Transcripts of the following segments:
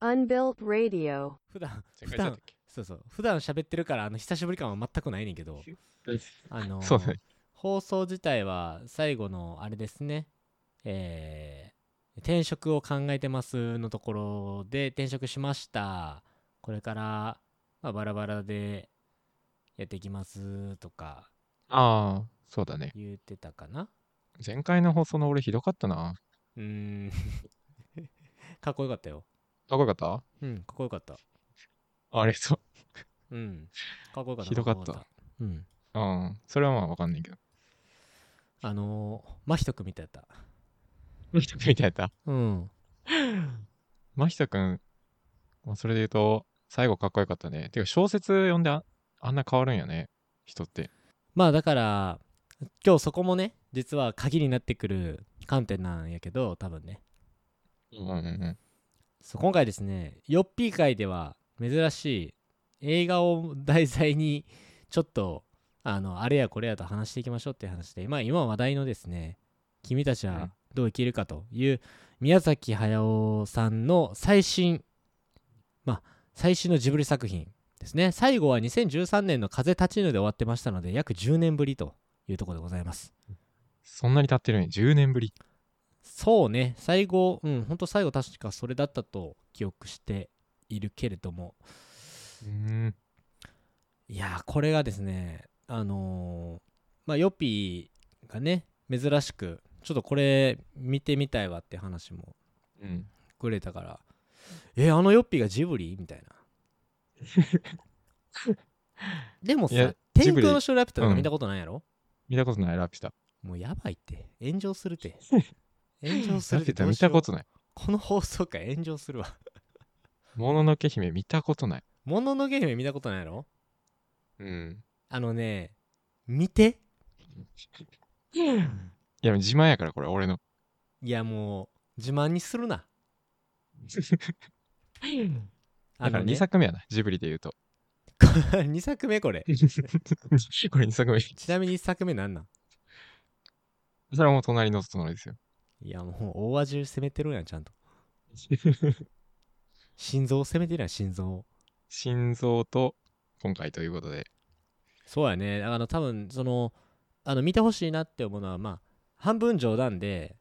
Unbuilt Radio. 普段前回だったっけ？そうそう普段喋ってるからあの久しぶり感は全くないねんけど あのそうだね。放送自体は最後のあれですねえー転職を考えてますのところで転職しましたこれから、まあ、バラバラでやっていきますとかああ、そうだね。言ってたかな前回の放送の俺ひどかったな。うーん かっこよかったよかっこよかった？うんかっこよかったありがとうんかっこよかったひどかったこようんう。うん。それはまあわかんないけど。あのー、真人くんみたいだった真人くんみたいやった？うん真人くん、まあ、それで言うと、最後かっこよかったね。てか小説読んでああんな変わるんやね。人って。まあだから今日そこもね実は鍵になってくる観点なんやけど多分ね。うんうんうん。そう今回ですねヨッピー界では珍しい映画を題材にちょっとあのあれやこれやと話していきましょうっていう話でまあ今話題のですね君たちはどう生きるかという宮崎駿さんの最新まあ最新のジブリ作品ですね。最後は2013年の風立ちぬで終わってましたので約10年ぶりというところでございますそんなに経ってるんや。10年ぶり。そうね最後うんほんと最後確かそれだったと記憶しているけれどもうーん。いやーこれがですねあのーまあヨッピーがね珍しくちょっとこれ見てみたいわって話もうん。くれたからえあのヨッピーがジブリ？みたいな でもさ「天空の城ラピュタ」とかうん見たことないやろ、見たことない、ラピュタ。もうやばいって炎上するって 炎上するってラピュタ見どうしようたことない。この放送回炎上するわもののけ姫見たことない。もののけ姫見たことないやろ？うん。あのね見ていや、自慢やから、これ、俺の。いやもう自慢にするな あだからのね2作目やな、ジブリで言うと。2作目これ これ2作目。ちなみに1作目なんなん？それはもう隣の隣ですよ。いやもう大味攻めてるやんちゃんと 心臓を攻めてるやん心臓を心臓と今回ということで。そうやねあの多分そのあの見てほしいなって思うのはまあ半分冗談で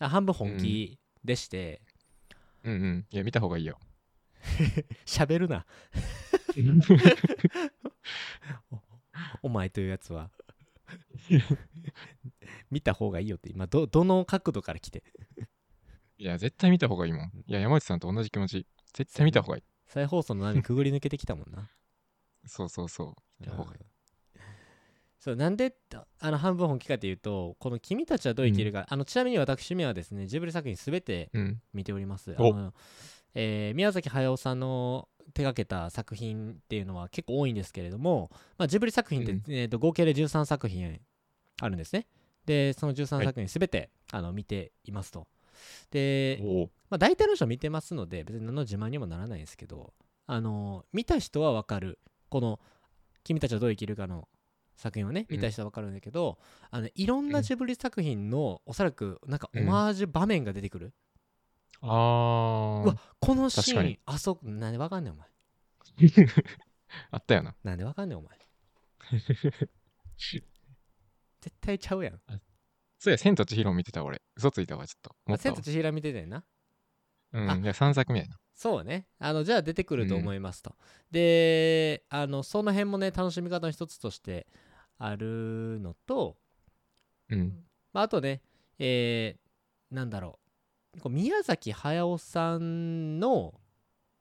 あ半分本気でしてうんうん。いや、見た方がいいよ。喋、るな おお前というやつは見た方がいいよって今どどの角度から来ていや、絶対見た方がいいもん。いや、山内さんと同じ気持ち。絶対見た方がいい。再放送の波くぐり抜けてきたもんなそうそうそう。見た方がいい。そうなんであの半分本気かっていうとこの「君たちはどう生きるか」あのちなみに私めはですねジブリ作品すべてうん。見ておりますあおの、えー宮崎駿さんの手掛けた作品っていうのは結構多いんですけれども、まあ、ジブリ作品って、うんえーと合計で13作品あるんですね。でその13はい作品すべて、あの見ていますと。で。まあ、大体の人見てますので別に何の自慢にもならないんですけどあの見た人はわかる。この「君たちはどう生きるか」の作品をねうん。見た人はわかるんだけど、あのいろんなジブリ作品のおそらくなんかオうん。マージュ場面が出てくる、あうわー。このシーンあそこなんでわかんねんお前 あったよな。なんでわかんねんお前 絶対ちゃうやんそうや、千と千尋見てた俺。嘘ついたわ、ちょっと。っと千と千尋見てたよなうん。あいや、3作目やな。そうねあのじゃあ出てくると思いますと、であのその辺もね楽しみ方の一つとしてあるのと、うん。まあ、あとねえー、なんだろうこう宮崎駿さんの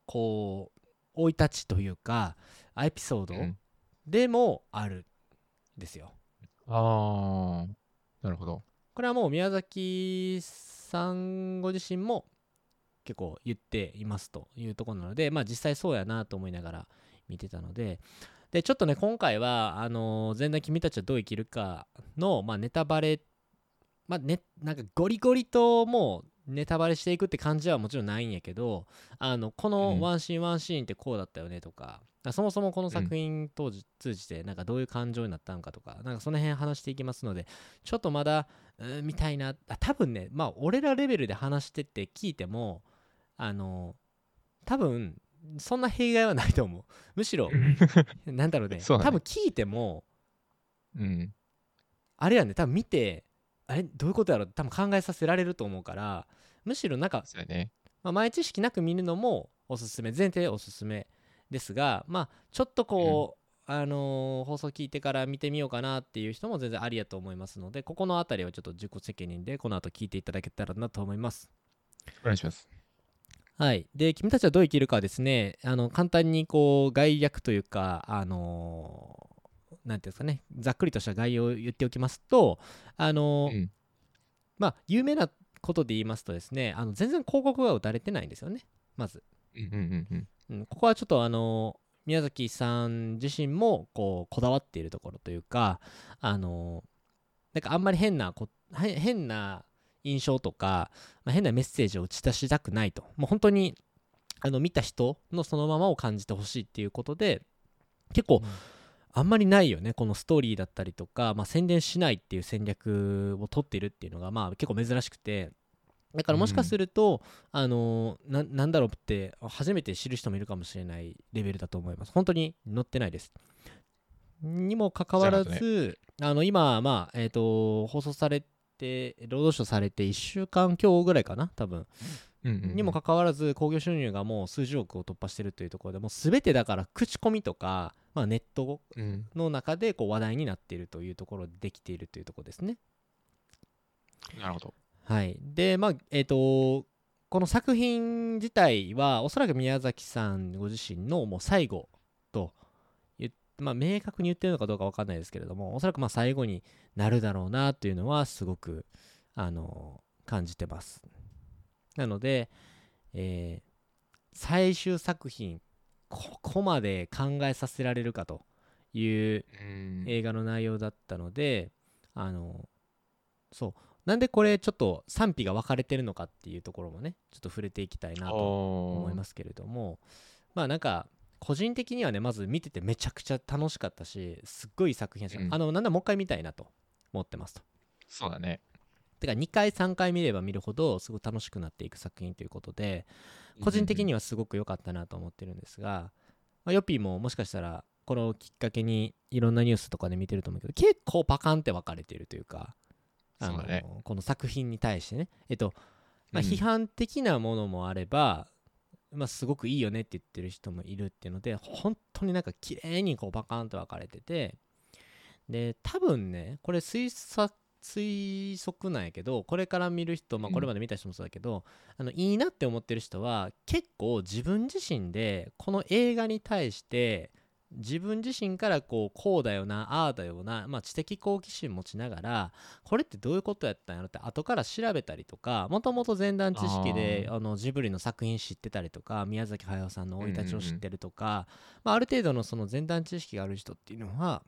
こう生い立ちというかエピソードうんでもあるんですよ、あー。なるほど。これはもう宮崎さんご自身も結構言っていますというところなのでまあ実際そうやなと思いながら見てたのででちょっとね今回はあのー前段君たちはどう生きるかの、まあ、ネタバレまあねなんかゴリゴリともうネタバレしていくって感じはもちろんないんやけどあのこうん。のワンシーンワンシーンってこうだったよねとか、らそもそもこの作品当時通じてなんかどういう感情になったのかとかなんかその辺話していきますのでちょっとまだうーみたいなあ多分ねまあ俺らレベルで話してって聞いてもあの多分そんな弊害はないと思う。むしろなんだろうね ね。多分聞いてもうん。あれやね多分見てあれどういうことやろって多分考えさせられると思うからむしろなんかね。まあ、前知識なく見るのもおすすめ前提おすすめですがまあちょっとこう、あのー放送聞いてから見てみようかなっていう人も全然ありやと思いますのでここの辺りはちょっと自己責任でこの後聞いていただけたらなと思いますお願いします。はいで君たちはどう生きるかはですねあの簡単にこう概略というかあのーなんていうんですかねざっくりとした概要を言っておきますとあのーうん。まあ有名なことで言いますとですねあの全然広告が打たれてないんですよねまず。うんうんうんうん。うん、ここはちょっとあの宮崎さん自身もこうこだわっているところというかあのなんかあんまり変なこへ変な印象とか、まあ、変なメッセージを打ち出したくないと。もう本当にあの見た人のそのままを感じてほしいっていうことで結構あんまりないよねこのストーリーだったりとか、まあ、宣伝しないっていう戦略を取っているっていうのがまあ結構珍しくて。だからもしかすると、あのななんだろうって初めて知る人もいるかもしれないレベルだと思います。本当に載ってないです。にもかかわらず、あの今まあえっ、と放送されて労働省されて1週間強ぐらいかな多分。うんうんうん。にもかかわらず興行収入がもう数十億を突破してるというところでもう全てだから口コミとか、まあ、ネットうん。の中でこう話題になっているというところでできているというところですね。なるほど。はい、でまあえっ、とこの作品自体はおそらく宮崎さんご自身のもう最後とまあ、明確に言ってるのかどうか分かんないですけれどもおそらくまあ最後になるだろうなというのはすごくあの感じてます。なので、えー最終作品ここまで考えさせられるかといううん。映画の内容だったのであのそうなんでこれちょっと賛否が分かれてるのかっていうところもねちょっと触れていきたいなと思思いますけれどもまあなんか個人的にはねまず見ててめちゃくちゃ楽しかったしすっごい作品やし、うんあのなんだもう一回見たいなと思ってますと。そうだね。てか2回3回見れば見るほどすごい楽しくなっていく作品ということで個人的にはすごく良かったなと思ってるんですが、まあ、ヨッピーももしかしたらこのきっかけにいろんなニュースとかで見てると思うけど結構パカンって分かれてるというかあのこの作品に対してね。えっと、まあ、うん。批判的なものもあれば、まあ、すごくいいよねって言ってる人もいるっていうので本当になんか綺麗にこうパカンって分かれててで多分ねこれ推測推測なんやけどこれから見る人、まあ、うん。これまで見た人もそうだけど、あのいいなって思ってる人は結構自分自身でこの映画に対して自分自身からこうこうだよなああだよな、まあ、知的好奇心持ちながらこれってどういうことやったんやろって後から調べたりとかもともと前段知識でああのジブリの作品知ってたりとか宮崎駿さんの生い立ちをうんうんうん。知ってるとか、まあ、ある程度のその前段知識がある人っていうのは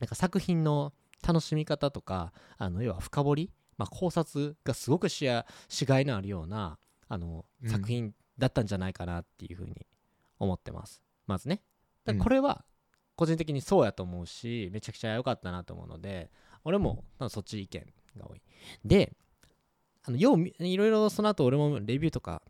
なんか作品の楽しみ方とかあの要は深掘り、まあ、考察がすごくしやしがいのあるようなあのうん。作品だったんじゃないかなっていうふうに思ってます。まずね。だこれは個人的にそうやと思うしめちゃくちゃ良かったなと思うので俺もそっち意見が多い。であのようみいろいろその後俺もレビューとか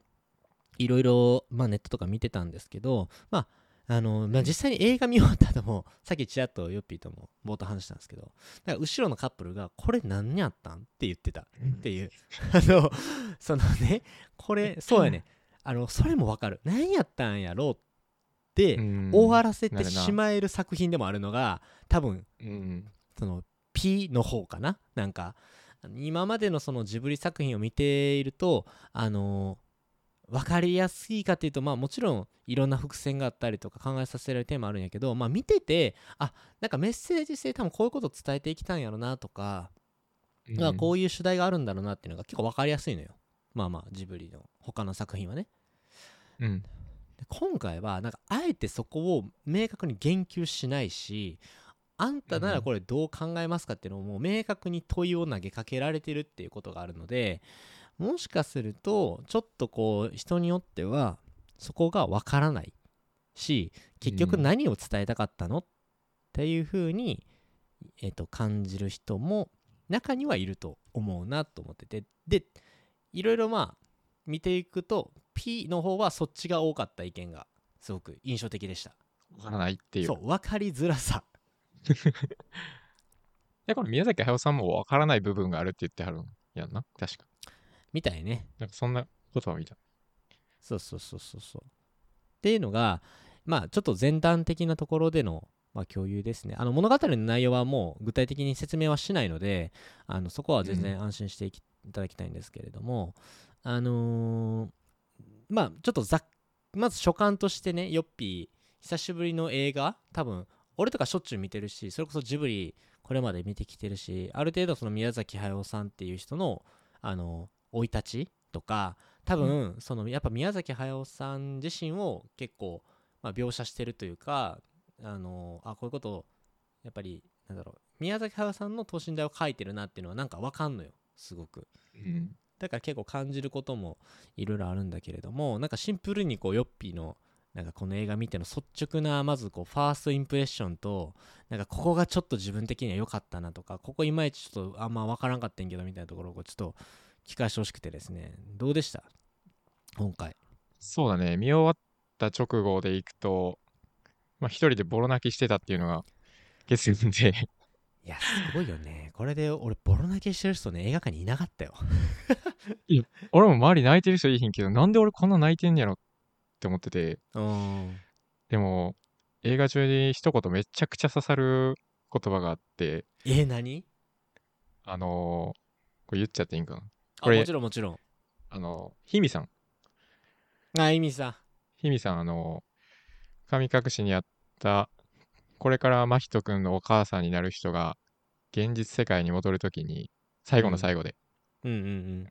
いろいろ、まあ、ネットとか見てたんですけどまああのまあ、実際に映画見終わった後も さっきちらっとヨッピーとも冒頭話したんですけどだから後ろのカップルが「これ何やったん?」って言ってた。っていう。あのそのねこれそうやね。あのそれもわかる。何やったんやろうってうん。終わらせてしまえる作品でもあるのが多分うん。その P の方かな。なんか今までのそのジブリ作品を見ているとあの分かりやすいかっていうとまあもちろんいろんな伏線があったりとか考えさせられるテーマあるんやけどまあ見ててあなんかメッセージ性多分こういうこと伝えていきたんやろなとか、まあこういう主題があるんだろうなっていうのが結構分かりやすいのよ。まあまあジブリの他の作品はね。うん。今回はなんかあえてそこを明確に言及しないしあんたならこれどう考えますかっていうのをもう明確に問いを投げかけられてるっていうことがあるのでもしかするとちょっとこう人によってはそこがわからないし結局うん何を伝えたかったの？っていう風に、えっと感じる人も中にはいると思うなと思っててでいろいろまあ見ていくと P の方はそっちが多かった意見がすごく印象的でしたわからないっていう。そう分かりづらさ で、これ宮崎駿さんもわからない部分があるって言ってはるんやんな？確か。みたいね。なんかそんなことは見た。そうそうそうそうそう。っていうのがまあちょっと前段的なところでの、まあ、共有ですね。あの物語の内容はもう具体的に説明はしないのであのそこは全然安心していきいただきたいんですけれども。あのーまあちょっとざっまず所感としてねヨッピー久しぶりの映画多分俺とかしょっちゅう見てるしそれこそジブリこれまで見てきてるしある程度その宮崎駿さんっていう人のあの生い立ちとか多分、そのやっぱ宮崎駿さん自身を結構、まあ、描写してるというかあのあこういうことをやっぱりなんだろう宮崎駿さんの等身大を描いてるなっていうのはなんかわかんのよすごくうん。だから結構感じることもいろいろあるんだけれどもなんかシンプルにこうヨッピーのなんかこの映画見ての率直なまずこうファーストインプレッションとなんかここがちょっと自分的には良かったなとかここいまいちちょっとあんま分からんかったんけどみたいなところをちょっと聞かせてほしくてですね。どうでした？今回。そうだね。見終わった直後でいくと、まあ一人でボロ泣きしてたっていうのが結論で、いやすごいよね。これで俺ボロ泣きしてる人ね映画館にいなかったよ。俺も周り泣いてる人いいひんけど、なんで俺こんな泣いてんやろって思ってて、うん。でも映画中に一言めちゃくちゃ刺さる言葉があって、え何？あのーこれ言っちゃっていいんかな？あこれもちろんもちろん。あの、ひみさん。あ意味さひみさん、あの、神隠しにあった、これから真人くんのお母さんになる人が、現実世界に戻るときに、最後の最後で、うん。うんうん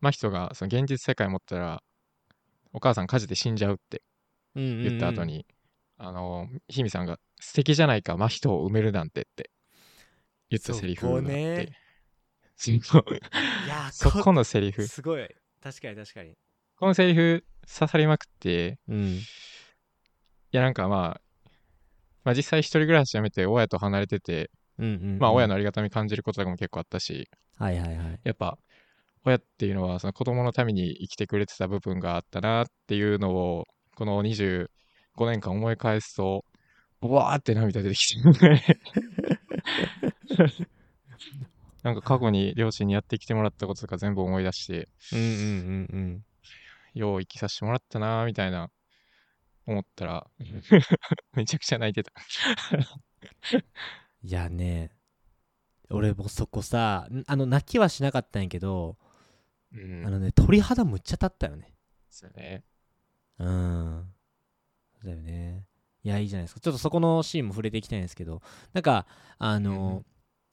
真人がその現実世界持ったら、お母さん火事で死んじゃうって。うんうんうん言った後に、あの、ひみさんが、素敵じゃないか、真人を埋めるなんてって。言ったセリフがあって、いや そこのセリフ、すごい。確かに確かに。このセリフ刺さりまくって、うん。いやなんかまあ、まあ実際一人暮らしやめて親と離れてて、うんうんうん。まあ親のありがたみ感じることとかも結構あったし、はいはいはい。やっぱ親っていうのはその子供のために生きてくれてた部分があったなっていうのを、この25年間思い返すと、ボワーって涙出てきて、なんか過去に両親にやってきてもらったこととか全部思い出して、うんうんうんうん。よう生きさせてもらったなみたいな思ったら、めちゃくちゃ泣いてた。いやね俺もそこさんあの泣きはしなかったんやけど、うん。あのね鳥肌むっちゃ立ったよね。そうね。うん。そうだよね。いやいいじゃないですか。ちょっとそこのシーンも触れていきたいんですけどなんかあの、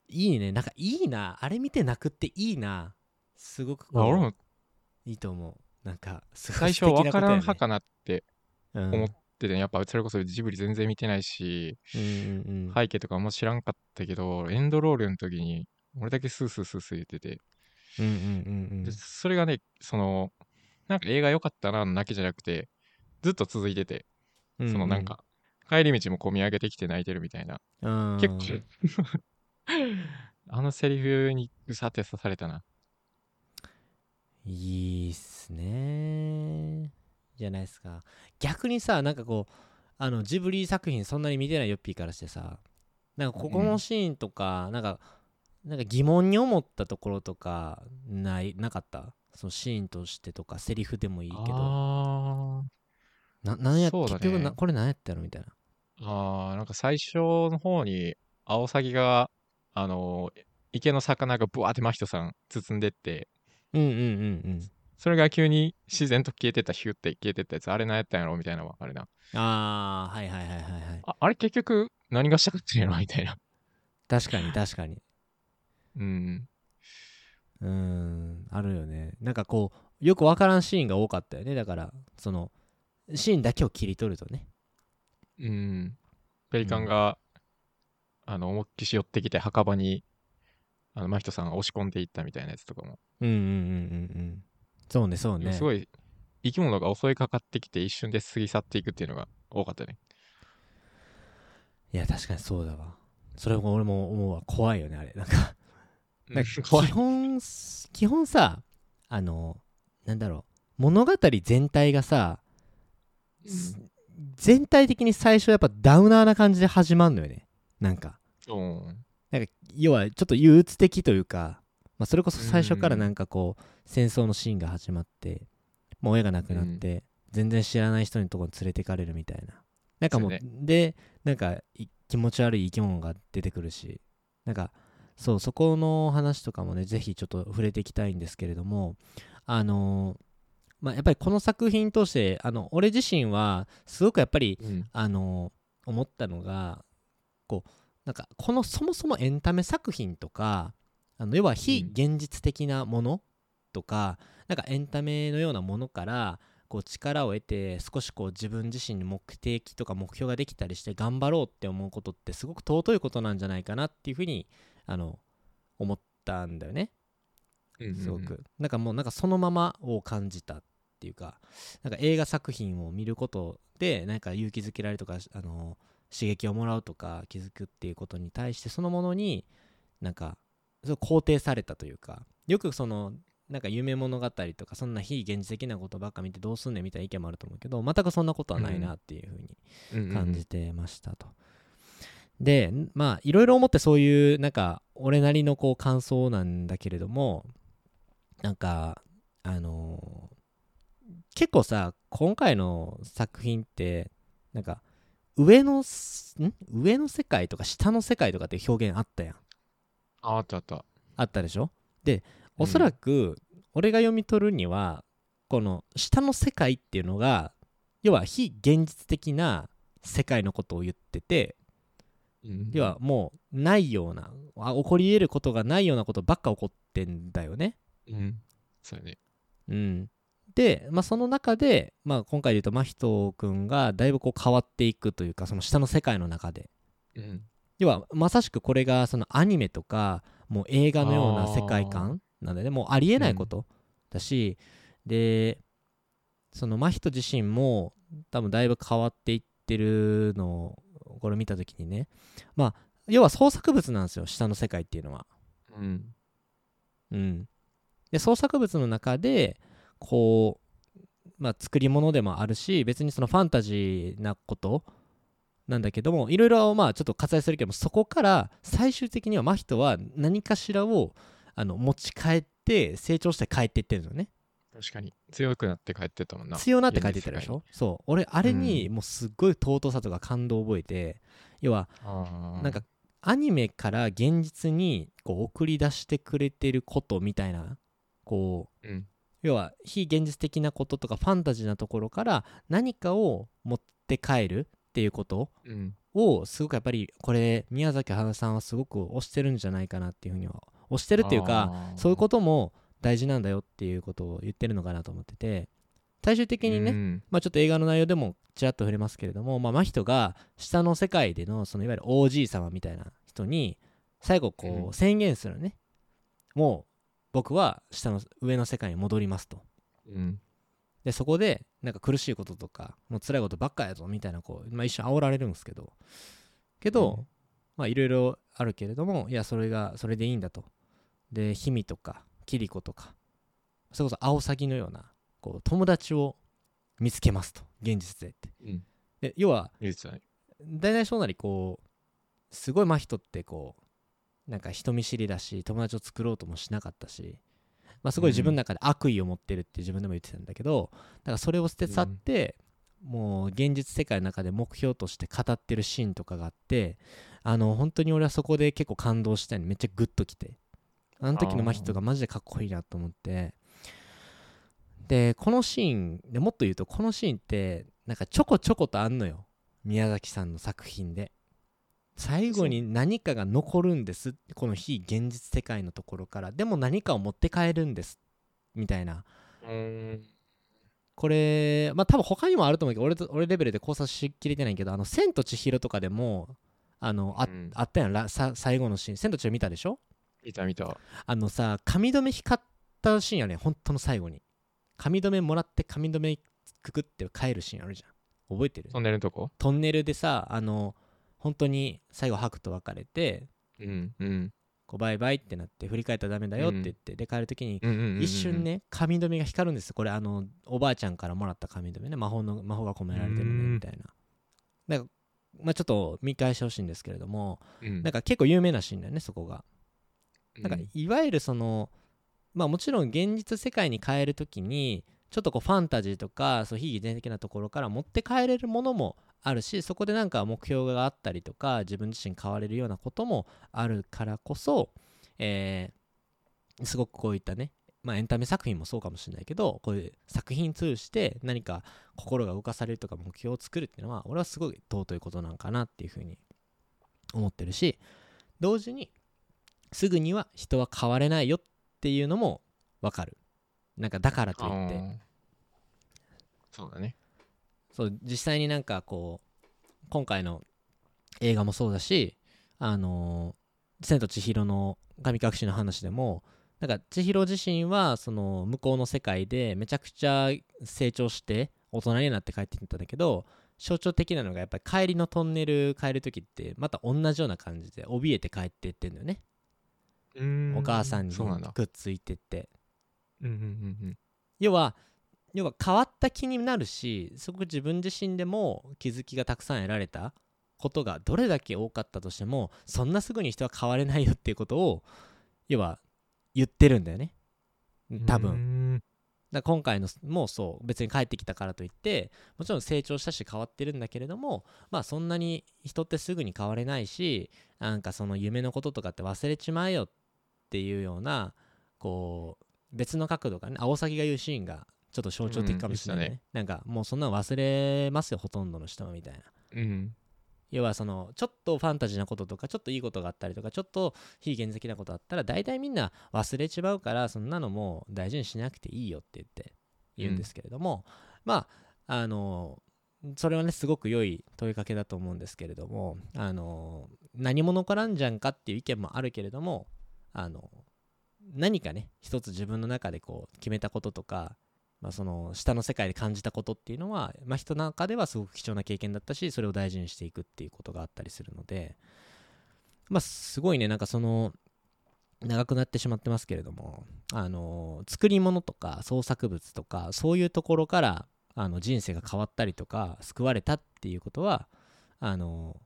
いいね。なんかいいな。あれ見て泣くっていいな。すごくこうまあ俺もいいと思う。なんか最初わからん派かなってうん。思ってて、やっぱそれこそジブリ全然見てないし、うんうんうん。背景とかも知らんかったけど、エンドロールの時に俺だけスースースースー言ってて、うんうんうんうん。でそれがね、その、なんか映画良かったなの泣きじゃなくて、ずっと続いてて、うんそのなんか、帰り道も込み上げてきて泣いてるみたいな。うん。結構、あのセリフにうさって刺されたな。いいっすねじゃないですか。逆にさなんかこうあのジブリ作品そんなに見てないヨッピーからしてさなんかここのシーンとか、なんかなんか疑問に思ったところとかないなかった？そのシーンとしてとかセリフでもいいけど。あななんや、ね。結局なこれ何やったの？みたいな。ーあー、なんか最初の方に、アオサギが、あのー池の魚がブワーって真人さん包んでって、うんうんうんうんそれが急に自然と消えてった、ヒュって消えてったやつ、あれ何やったんやろみたいなあれな。ああはいはいはいはいはいああれ結局何がしたかったんやろみたいな。確かに確かにうん。うーんあるよねなんかこうよくわからんシーンが多かったよねだからそのシーンだけを切り取るとねうん。ペリカンが、あの、思いっきし寄ってきて墓場に、あの、真人さんが押し込んでいったみたいなやつとかも、うんうんうんうんうん。そうねそうね。すごい生き物が襲いかかってきて一瞬で過ぎ去っていくっていうのが多かったね。いや確かにそうだわ。それも俺も思うわ。怖いよねあれ。なんかなんか 基。本基本さあのなんだろう。物語全体がさ全体的に最初やっぱダウナーな感じで始まるのよねなんかうん。なんか要はちょっと憂鬱的というか、まあ、それこそ最初からなんかこう戦争のシーンが始まってもう親が亡くなって、全然知らない人のところに連れてかれるみたいななんかもうでなんかい気持ち悪い生き物が出てくるしなんかそうそこの話とかもねぜひちょっと触れていきたいんですけれどもあのーまあやっぱりこの作品通してあの俺自身はすごくやっぱりうん。あの思ったのがこうなんかこのそもそもエンタメ作品とかあの要は非現実的なものとか、なんかエンタメのようなものからこう力を得て少しこう自分自身に目的とか目標ができたりして頑張ろうって思うことってすごく尊いことなんじゃないかなっていうふうにあの思ったんだよね。うん。すごく、なんかもうなんかそのままを感じたっていうかなんか映画作品を見ることでなんか勇気づけられるとかあの刺激をもらうとか気づくっていうことに対してそのものになんか肯定されたというかよくそのなんか夢物語とかそんな非現実的なことばっか見てどうすんねんみたいな意見もあると思うけど全くそんなことはないなっていうふうに感じてましたと。でまあいろいろ思ってそういうなんか俺なりのこう感想なんだけれどもなんかあのー結構さ今回の作品ってなんか上のすん？上の世界とか下の世界とかって表現あったやん。ああったあった。あったでしょ？でうん。おそらく俺が読み取るにはこの下の世界っていうのが要は非現実的な世界のことを言っててうん。要はもうないようなあ起こり得ることがないようなことばっか起こってんだよね。うん。そうやね。うんで、まあ、その中で、まあ、今回で言うと真人君がだいぶこう変わっていくというかその下の世界の中でうん。要はまさしくこれがそのアニメとかもう映画のような世界観なんだよねもうありえないことだし、でその真人自身も多分だいぶ変わっていってるのをこれ見た時にねまあ要は創作物なんですよ下の世界っていうのは。うん。うん、で創作物の中でこう、まあ、作り物でもあるし別にそのファンタジーなことなんだけどもいろいろまあちょっと割愛するけどもそこから最終的には真人は何かしらをあの持ち帰って成長して帰っていってるのね確かに。強くなって帰ってったもんな。強なって帰ってたでしょ？そう俺あれにうもうすっごい尊さとか感動を覚えて要はああ。なんか、アニメから現実にこう送り出してくれてることみたいなこううん。要は非現実的なこととかファンタジーなところから何かを持って帰るっていうことうん。をすごくやっぱりこれ宮崎駿さんはすごく推してるんじゃないかなっていうふうには推してるっていうかそういうことも大事なんだよっていうことを言ってるのかなと思ってて最終的とにね、ね。まあ、ちょっと映画の内容でもちらっと触れますけれども、まあ、真人が下の世界でのそのいわゆる OG 様みたいな人に最後こう宣言するのね、もう僕は下の上の世界に戻りますとうん。でそこでなんか苦しいこととかもう辛いことばっかやぞみたいなこう、まあ、一瞬煽られるんですけどけど、うんまあいろいろあるけれどもいやそれがそれでいいんだとで氷見とか桐子とかそれこそアオサギのようなこう友達を見つけますと現実でってうん。で要は。大体そうなりこうすごい真人ってこうなんか人見知りだし友達を作ろうともしなかったし、まあ、すごい自分の中で悪意を持ってるって自分でも言ってたんだけどだからそれを捨て去って、もう現実世界の中で目標として語ってるシーンとかがあってあの本当に俺はそこで結構感動したのめっちゃグッときてあの時の真人がマジでかっこいいなと思ってでこのシーンでもっと言うとこのシーンってなんかちょこちょことあんのよ。宮崎さんの作品で。最後に何かが残るんです。この非現実世界のところから。でも何かを持って帰るんです。みたいな。うん。これまあ多分他にもあると思うけど俺と俺レベルで考察しきれてないけどあの「千と千尋」とかでもあのあ,、うん。あったやん。らさ最後のシーン「千と千尋」見たでしょ？見た見た。あのさ髪留め光ったシーンやねん。本当の最後に。髪留めもらって髪留めくくって帰るシーンあるじゃん。覚えてる？トンネルのとこ？トンネルでさあの本当に最後ハクと別れてうんうん。こうバイバイってなって振り返ったらダメだよって言って、で帰る時にうんうんうんうん。一瞬ね髪留めが光るんですこれあのおばあちゃんからもらった髪留めね。魔法の魔法が込められてるねみたいな。なんかまあちょっと見返してほしいんですけれどもうん。なんか結構有名なシーンだよねそこが。うん。なんかいわゆるそのまあもちろん現実世界に変える時にちょっとこうファンタジーとかそう非現実的なところから持って帰れるものもあるしそこでなんか目標があったりとか自分自身変われるようなこともあるからこそ、えーすごくこういったねまあエンタメ作品もそうかもしれないけどこういう作品通して何か心が動かされるとか目標を作るっていうのは俺はすごい尊いことなんかなっていうふうに思ってるし同時にすぐには人は変われないよっていうのもわかる。なんかだからといって。そうだね。そう実際になんかこう今回の映画もそうだしあのー千と千尋の神隠しの話でもなんか千尋自身はその向こうの世界でめちゃくちゃ成長して大人になって帰ってきたんだけど象徴的なのがやっぱり帰りのトンネル帰る時ってまた同じような感じで怯えて帰っていってんだよね。お母さんにくっついてってうんうんうん要は要は変わった気になるしすごく自分自身でも気づきがたくさん得られたことがどれだけ多かったとしてもそんなすぐに人は変われないよっていうことを要は言ってるんだよね。うん。多分。だ今回のもそう別に帰ってきたからといってもちろん成長したし変わってるんだけれどもまあそんなに人ってすぐに変われないしなんかその夢のこととかって忘れちまえよっていうようなこう別の角度がね青崎が言うシーンがちょっと象徴的かもしれないね,、うん言っなんかもうそんなの忘れますよほとんどの人はみたいな。うん。要はそのちょっとファンタジーなこととかちょっといいことがあったりとかちょっと非現実的なことあったら大体みんな忘れちまうからそんなのもう大事にしなくていいよって言って言うんですけれども、まああのそれはねすごく良い問いかけだと思うんですけれどもあの何者からんじゃんかっていう意見もあるけれどもあの何かね一つ自分の中でこう決めたこととかまあ、その下の世界で感じたことっていうのは、まあ、人の中ではすごく貴重な経験だったしそれを大事にしていくっていうことがあったりするのでまあすごいねなんかその長くなってしまってますけれどもあの作り物とか創作物とかそういうところからあの人生が変わったりとか救われたっていうことはあの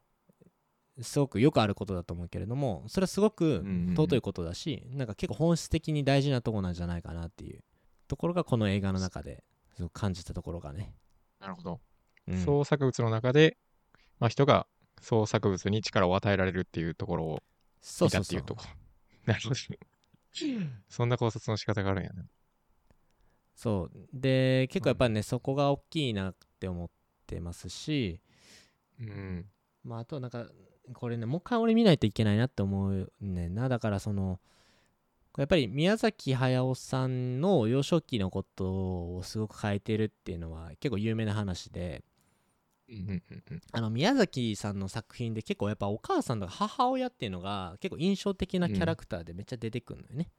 すごくよくあることだと思うけれどもそれはすごくうんうん尊いことだし、なんか結構本質的に大事なところなんじゃないかなっていうところがこの映画の中ですごく感じたところがね、なるほど。うん。創作物の中でまあ人が創作物に力を与えられるっていうところを見たそうそう。そうっていうとこ。なるほど。そんな考察の仕方があるんやね。そう。で結構やっぱりね、そこが大きいなって思ってますしうん。まああとなんかこれねもう一回俺見ないといけないなって思うねんな。だからそのやっぱり宮崎駿さんの幼少期のことをすごく変えてるっていうのは結構有名な話で。あの宮崎さんの作品で結構やっぱお母さんとか母親っていうのが結構印象的なキャラクターでめっちゃ出てくるのよね、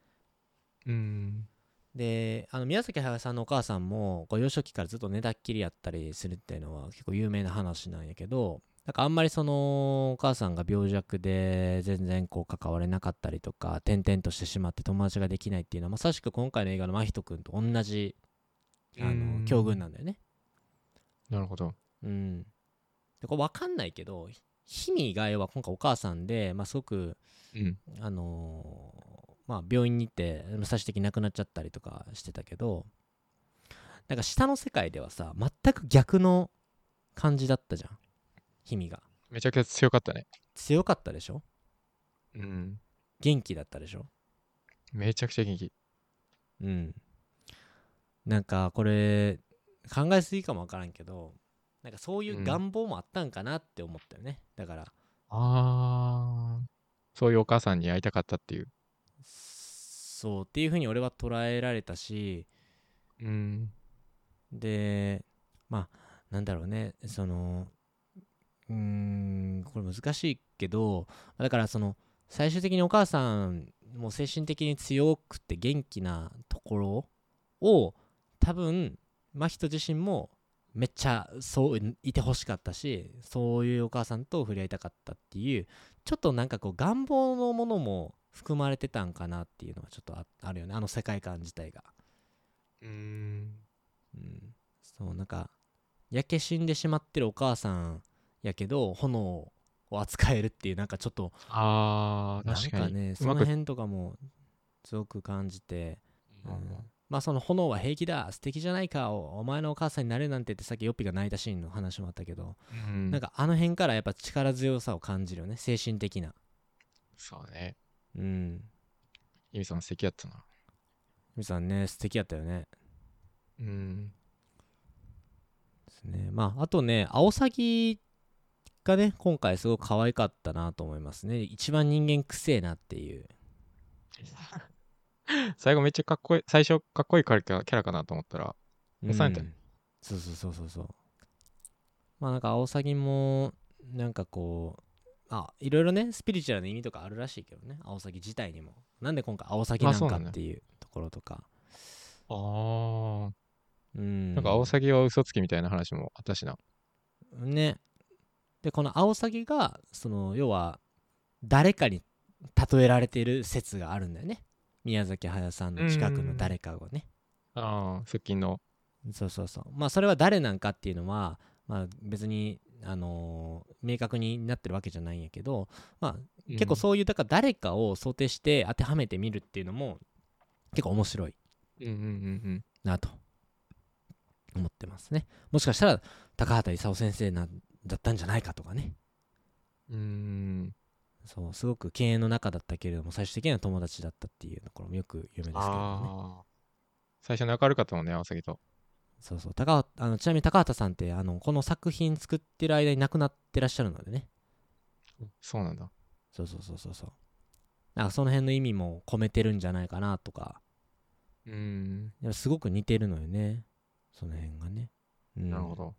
うん。であの宮崎駿さんのお母さんもこう幼少期からずっと寝たっきりやったりするっていうのは結構有名な話なんやけどなんかあんまりそのお母さんが病弱で全然こう関われなかったりとか転々としてしまって友達ができないっていうのはまさしく今回の映画の真人君と同じあうんの境遇なんだよね。なるほど。うん。でこれ分かんないけどひみが要は今回お母さんで、まあ、すごくうん。あのーまあ病院に行って最終的に亡くなっちゃったりとかしてたけどなんか下の世界ではさ全く逆の感じだったじゃんヒミが。めちゃくちゃ強かったね。強かったでしょ？うん。元気だったでしょ？めちゃくちゃ元気。うん。なんかこれ考えすぎかもわからんけどなんかそういう願望もあったんかなって思ったよね、だから。ああそういうお母さんに会いたかったっていう。そうっていうふうに俺は捉えられたし。うん。でまあなんだろうね。そのうーんこれ難しいけどだからその最終的にお母さんも精神的に強くて元気なところを多分真人自身もめっちゃそういてほしかったしそういうお母さんと触れ合いたかったっていうちょっとなんかこう願望のものも含まれてたんかなっていうのはちょっとああるよねあの世界観自体がうーん。うんそうなんか焼け死んでしまってるお母さんやけど炎を扱えるっていうなんかちょっとああ、なん確かに。かねその辺とかもすごく感じて、うんうんまあその炎は平気だ素敵じゃないかおお前のお母さんになれるなんてってさっきヨッピーが泣いたシーンの話もあったけど、うんなんかあの辺からやっぱ力強さを感じるよね精神的なそうね。うんゆみさん素敵やったな。みさんね素敵やったよねうん。ですねまああとねアオサギがね今回すごく可愛かったなと思いますね。一番人間くせえなっていう。最後めっちゃかっこいい、最初かっこいいキャラかなと思ったら、うん。そうそうそうそうそう。まあなんかアオサギもなんかこうあいろいろねスピリチュアルな意味とかあるらしいけどね。アオサギ自体にも。なんで今回アオサギなんかっていうところとか。ああ、うん。なんかアオサギは嘘つきみたいな話もあったしな。ねでこのアオサギがその要は誰かに例えられている説があるんだよね。宮崎駿さんの近くの誰かをね。ああ、側近の。そうそうそう。まあそれは誰なんかっていうのは、まあ、別にあのー明確になってるわけじゃないんやけど、まあ、結構そういうだから誰かを想定して当てはめてみるっていうのも結構面白いうん。うんうんうん。なと思ってますねもしかしたら高畑勲先生なんだったんじゃないかとかねうーん。そうすごく敬遠の中だったけれども最終的には友達だったっていうところもよく有名ですけどねああ。最初仲悪かったもんね、アオサギと。そうそう高畑あのちなみに高畑さんってあのこの作品作ってる間に亡くなってらっしゃるのでねそうなんだ。そうそうそうそうそうなんかその辺の意味も込めてるんじゃないかなとかうん。すごく似てるのよねその辺がね、うん。なるほど。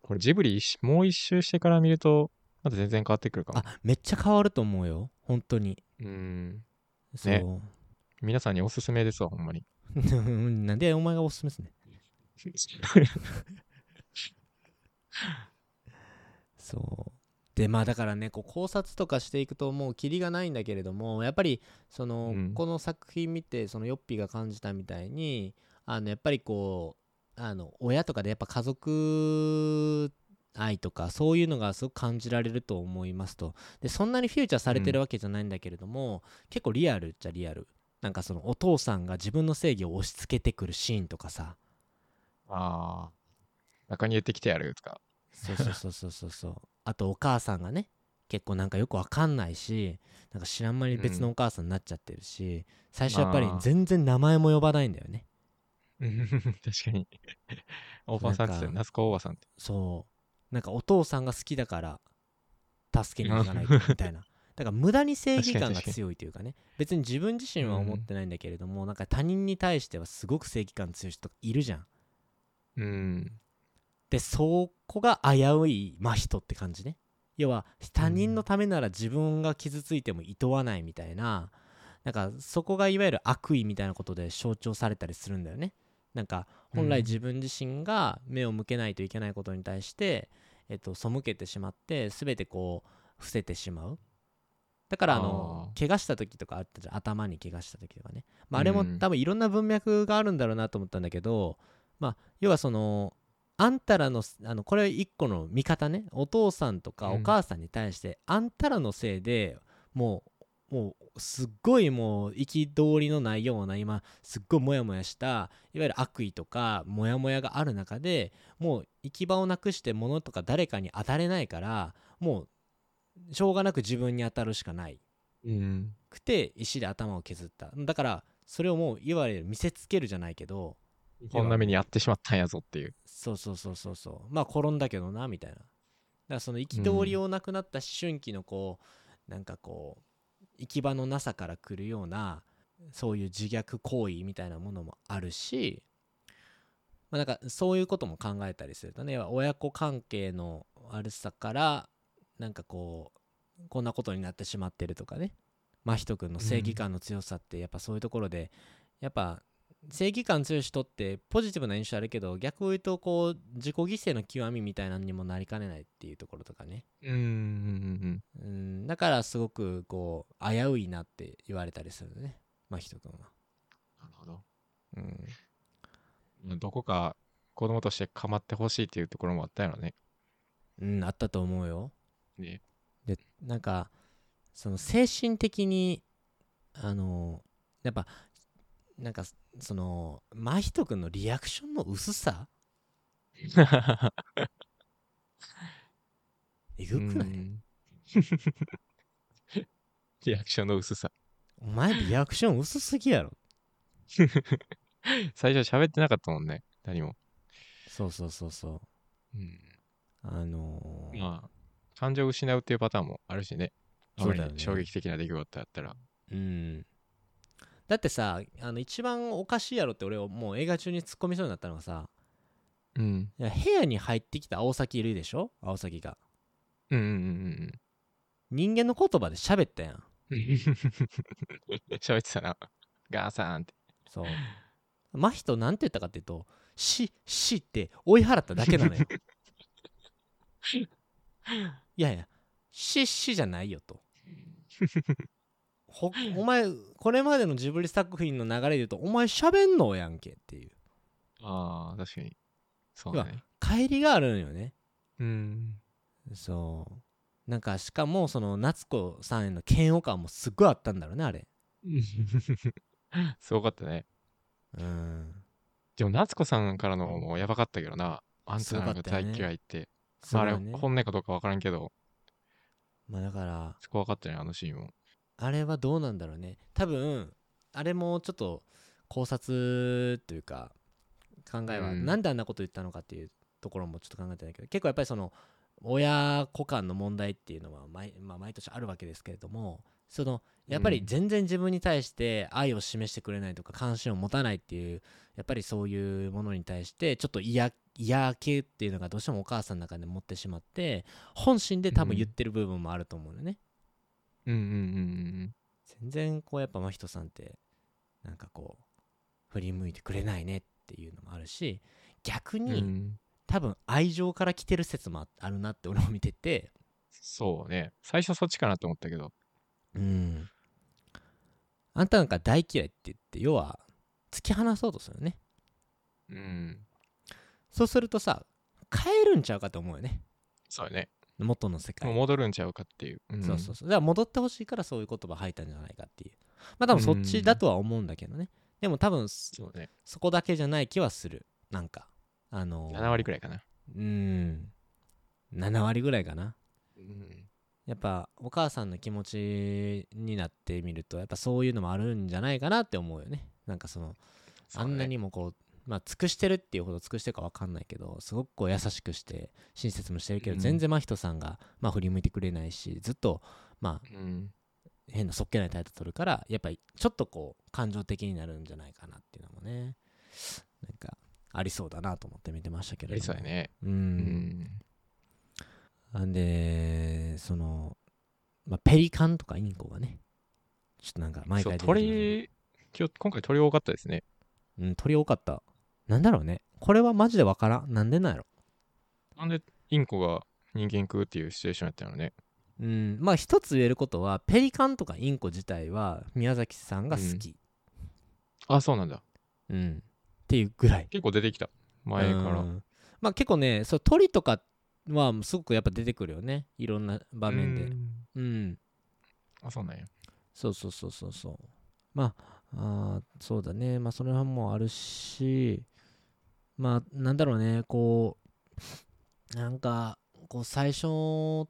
これジブリ一もう一周してから見ると、また全然変わってくるかも。あめっちゃ変わると思うよ。本当に。うん。そう、皆さんにおすすめですわ、ほんまに。なんでお前がおすすめですね そう。でまあだからねこう考察とかしていくともうキリがないんだけれどもやっぱりその、うん。この作品見てそのヨッピーが感じたみたいにあのやっぱりこうあの親とかでやっぱ家族愛とかそういうのがすごく感じられると思いますと。でそんなにフューチャーされてるわけじゃないんだけれども、結構リアルっちゃリアル。なんかそのお父さんが自分の正義を押し付けてくるシーンとかさ。ああ。中に入れてきてやるとか。そうそうそうそうそうそう。あとお母さんがね結構なんかよくわかんないしなんか知らん間に別のお母さんになっちゃってるし、最初やっぱり全然名前も呼ばないんだよね。うん 確かに。おばさんって言ってたよ夏子おばさんって。そう。なんかお父さんが好きだから助けに行かないとみたいな。だから無駄に正義感が強いというかね。別に自分自身は思ってないんだけれども、なんか他人に対してはすごく正義感強い人いるじゃん。うん。でそこが危うい真人って感じね。要は他人のためなら自分が傷ついても厭わないみたいな。なんかそこがいわゆる悪意みたいなことで象徴されたりするんだよねなんか本来うん。自分自身が目を向けないといけないことに対して、えっと、背けてしまって全てこう伏せてしまう。だからあのあ怪我した時とかあったじゃん。頭に怪我した時とかね、まあ、あれもうん多分いろんな文脈があるんだろうなと思ったんだけど、まあ要はそのあんたらのあのこれ一個の見方ね。お父さんとかうん。お母さんに対して、あんたらのせいでもうもうすっごいもう憤りのないような今すっごいモヤモヤしたいわゆる悪意とかモヤモヤがある中でもう行き場をなくして物とか誰かに当たれないからもうしょうがなく自分に当たるしかない。うん。くて石で頭を削った。だからそれをもういわゆる見せつけるじゃないけどこんな目にやってしまったんやぞっていう。そうそうそうそうそう。まあ転んだけどなみたいな。だからその憤りをなくなった思春期のこうなんかこう行き場のなさから来るようなそういう自虐行為みたいなものもあるし、まあ、なんかそういうことも考えたりするとね親子関係の悪さからなんかこうこんなことになってしまってるとかね。真人君の正義感の強さってやっぱそういうところでやっぱ正義感強い人ってポジティブな印象あるけど逆を言うとこう自己犠牲の極みみたいなのにもなりかねないっていうところとかね。うんうんうんうんだからすごくこう危ういなって言われたりするね。真人君は。なるほど。うん。まあどこか子供として構ってほしいっていうところもあったよね。うんあったと思うよ。ね。でなんかその精神的にあのやっぱなんかその真人君のリアクションの薄さ？えぐくない、うん リアクションの薄さ。お前リアクション薄すぎやろ 最初喋ってなかったもんね。何も。そうそうそうそううん、あのーまあ、感情を失うっていうパターンもあるしね。そうだよね衝撃的な出来事やったら。うんだってさあの一番おかしいやろって俺はもう映画中に突っ込みそうになったのがさうん。部屋に入ってきた青崎いるでしょ？青崎がうんうんうん人間の言葉で喋ったやんうん。喋ってたな。ガーサーンって。そう真人なんて言ったかっていうと「し」「し」って追い払っただけなのよ いやいや「し」「し」じゃないよとほ お前これまでのジブリ作品の流れで言うとお前喋んのやんけっていうああ、確かに。そうだね。帰りがあるのよねうん。そうなんかしかもその夏子さんへの嫌悪感もすっごいあったんだろうねあれ すごかったね。うんでも、夏子さんからのもやばかったけどな。あんすたなんか大嫌いって。まあ、あれ、本音かどうかわからんけど、まあだから怖かったね、あのシーンも。あれはどうなんだろうね。多分あれもちょっと考察というか考えは、うん。なんであんなこと言ったのかっていうところもちょっと考えてないけど結構やっぱりその親子間の問題っていうのは毎,、まあ、毎年あるわけですけれどもそのやっぱりうん。全然自分に対して愛を示してくれないとか関心を持たないっていうやっぱりそういうものに対してちょっと嫌嫌気っていうのがどうしてもお母さんの中で持ってしまって本心で多分言ってる部分もあると思うのね、うんうんうん全然こうやっぱ真人さんってなんかこう振り向いてくれないねっていうのもあるし逆うん。うに、ん、多分愛情から来てる説もああるなって俺も見ててそうね。最初そっちかなと思ったけど。うんあんたなんか大嫌いって言って要は突き放そうとするよねうん。そうするとさ変えるんちゃうかと思うよねそうよね。元の世界。もう戻るんちゃうかっていう。ん。そうそうそう。だから戻ってほしいからそういう言葉吐いたんじゃないかっていう。まあ多分そっちだとは思うんだけどね。でも多分そそうね。そこだけじゃない気はする。なんか。あのー7割くらいかな。うん。7割ぐらいかな。うん。やっぱお母さんの気持ちになってみるとやっぱそういうのもあるんじゃないかなって思うよね。なんかそのあんなにもこうまあ尽くしてるっていうほど尽くしてるか分かんないけどすごくこう優しくして親切もしてるけど、うん全然真人さんがまあ振り向いてくれないしずっとまあうん。変なそっけない態度取るからやっぱりちょっとこう感情的になるんじゃないかなっていうのもねなんかありそうだなと思って見てましたけれどもありそうやね。ううんん。なんでその、まあ、ペリカンとかインコがねちょっとなんか毎回鳥、今日、今回鳥多かったですね。うん鳥多かったなんだろうね。これはマジでわからん。なんでなんやろ。なんでインコが人間食うっていうシチュエーションやったのね。うん。まあ一つ言えることはペリカンとかインコ自体は宮崎さんが好き。あ、そうなんだ。うん、っていうぐらい。結構出てきた。前から。うん。まあ結構ねそう鳥とかはすごくやっぱ出てくるよね。いろんな場面で。うん。うん。あ、そうなんや。そうそうそうそうそう。まああーそうだね。まあそれはもうあるしまあなんだろうね。こうなんかこう最初も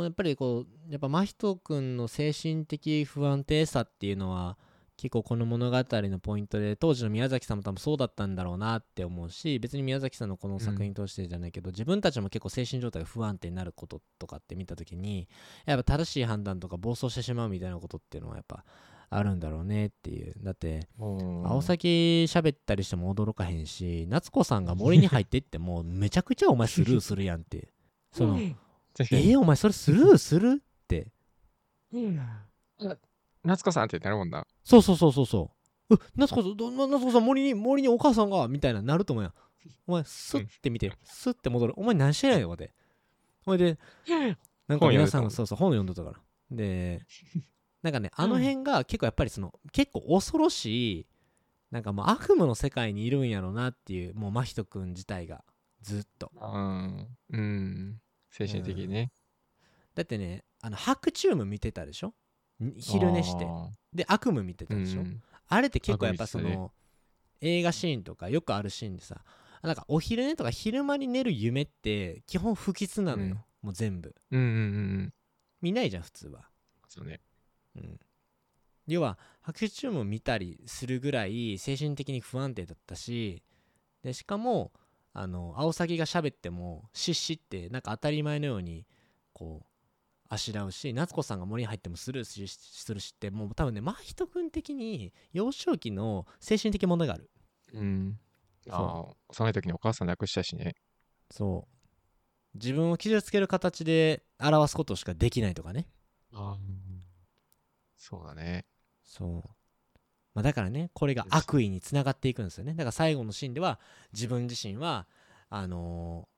うやっぱりこうやっぱ真人君の精神的不安定さっていうのは結構この物語のポイントで当時の宮崎さんも多分そうだったんだろうなって思うし別に宮崎さんのこの作品通してじゃないけど、自分たちも結構精神状態が不安定になることとかって見た時にやっぱ正しい判断とか暴走してしまうみたいなことっていうのはやっぱあるんだろうねっていう。だって青青崎喋ったりしても驚かへんし夏子さんが森に入ってってもめちゃくちゃお前スルーするやんって。その。えー、お前それスルーするって。夏子さんってなるもんな。そうそうそうそうそう。夏子さんどな夏子さん森に森にお母さんがみたいななると思うや。んお前スッて見てスッて戻る。お前何してないよってほいでなんか皆さんそうそう本読んでたから。でなんかねあの辺が結構やっぱりその結構恐ろしいなんかもう悪夢の世界にいるんやろうなっていうもう真人くん自体がずっと。うん。うん。精神的にね。だってねあの白チューム見てたでしょ？ん昼寝して。あで悪夢見てーたでしょ、うん。あれって結構やっぱその映画シーンとかよくあるシーンでさなんかお昼寝とか昼間に寝る夢って基本不吉なのよ、もう全部。うんうんうんうん。見ないじゃん普通は、そうね。うん、要は白チュームを見たりするぐらい精神的に不安定だったしでしかもあのアオサギが喋ってもシッシってなんか当たり前のようにこうあしらうし夏子さんが森に入ってもスルーしするしってもう多分ね真人君的に幼少期の精神的問題があるうん。そうああ、幼い時にお母さん亡くしたしね。そう自分を傷つける形で表すことしかできないとかねああ。そうだね。そう、まあ、だからねこれが悪意につながっていくんですよねだから最後のシーンでは自分自身はあのー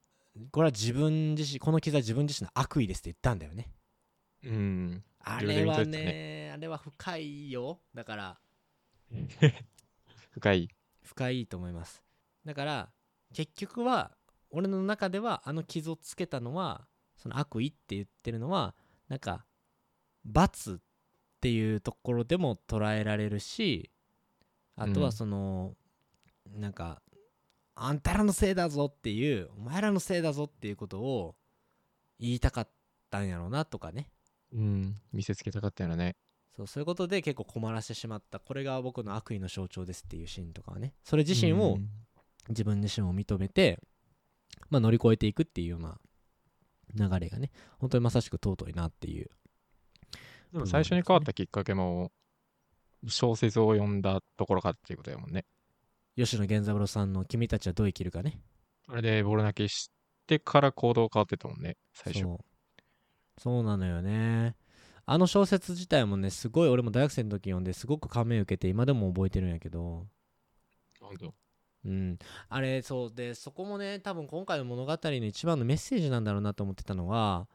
これは自分自身この傷は自分自身の悪意ですって言ったんだよねうん。あれは認めてたねあれは深いよだから 深い。深いと思いますだから結局は俺の中ではあの傷をつけたのはその悪意って言ってるのはなんか罰っていうところでも捉えられるしあとはうん。その、なんかあんたらのせいだぞっていうお前らのせいだぞっていうことを言いたかったんやろうなとかね。うん。見せつけたかったよね。そうそういうことで結構困らせてしまった。これが僕の悪意の象徴ですっていうシーンとかはね。それ自身を、うん。自分自身を認めて、まあ、乗り越えていくっていうような流れがね本当にまさしく尊いなっていうでも最初に変わったきっかけも、小説を読んだところかっていうことやもんね。吉野源三郎さんの「君たちはどう生きるかね」あれでボロ泣きしてから行動変わってたもんね、最初。そう。そうなのよね。あの小説自体もねすごい俺も大学生の時読んですごく感銘受けて今でも覚えてるんやけど。うん、あれそう。でそこもね多分今回の物語の一番のメッセージなんだろうなと思ってたのは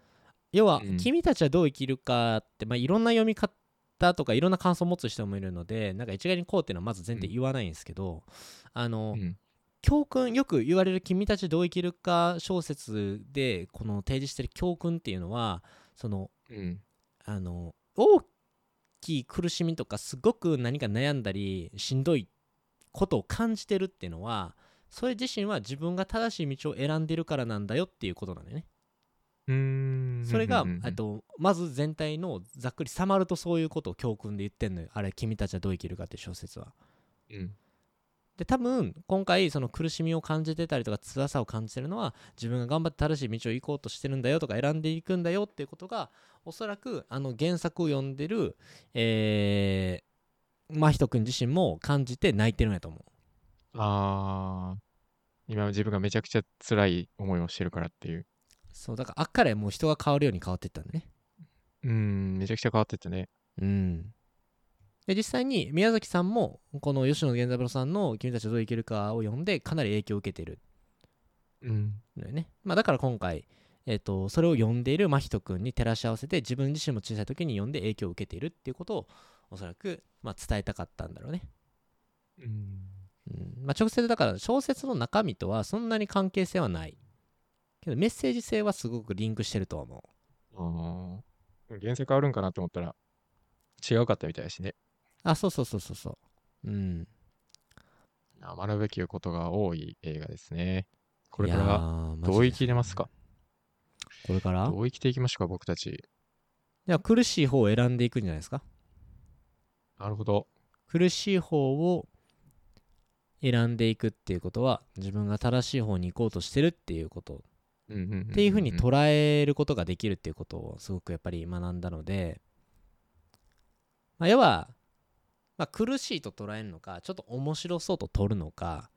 要は、うん君たちはどう生きるかって、まあ、いろんな読み方とかいろんな感想を持つ人もいるのでなんか一概にこうっていうのはまず前提言わないんですけど、あの、うん。教訓よく言われる「君たちどう生きるか」小説でこの提示してる教訓っていうのはそのうん。あの大きい苦しみとかすごく何か悩んだりしんどいことを感じてるっていうのはそれ自身は自分が正しい道を選んでるからなんだよっていうことなんだよね。それが、えっとまず全体のざっくりさまるとそういうことを教訓で言ってんのよあれ君たちはどう生きるかって小説は。うん。で多分今回その苦しみを感じてたりとか辛さを感じてるのは自分が頑張って正しい道を行こうとしてるんだよとか選んでいくんだよっていうことがおそらくあの原作を読んでるえー、真人君自身も感じて泣いてるんやと思うああ。今自分がめちゃくちゃ辛い思いをしてるからっていう。そうだからあっからもう人が変わるように変わっていったんだねうん。めちゃくちゃ変わってったね。うんで実際に宮崎さんもこの吉野源三郎さんの「君たちはどう生きるか」を読んでかなり影響を受けてるうん。のよね。まあ、だから今回、えー、とそれを読んでいる真人君に照らし合わせて自分自身も小さい時に読んで影響を受けているっていうことをおそらく、まあ、伝えたかったんだろうね。うん。うんまあ、直接だから小説の中身とはそんなに関係性はない。けどメッセージ性はすごくリンクしてるとは思う。ああ。原作あるんかなと思ったら違うかったみたいだしね。あ、そうそうそうそうそう。うん。あ学ぶべきことが多い映画ですね。これからどう生きれますか？これから？どう生きていきましょうか、僕たち。いや苦しい方を選んでいくんじゃないですか？なるほど。苦しい方を選んでいくっていうことは自分が正しい方に行こうとしてるっていうことっていうふうに捉えることができるっていうことをすごくやっぱり学んだので、まあ、要は、まあ、苦しいと捉えるのかちょっと面白そうと取るのか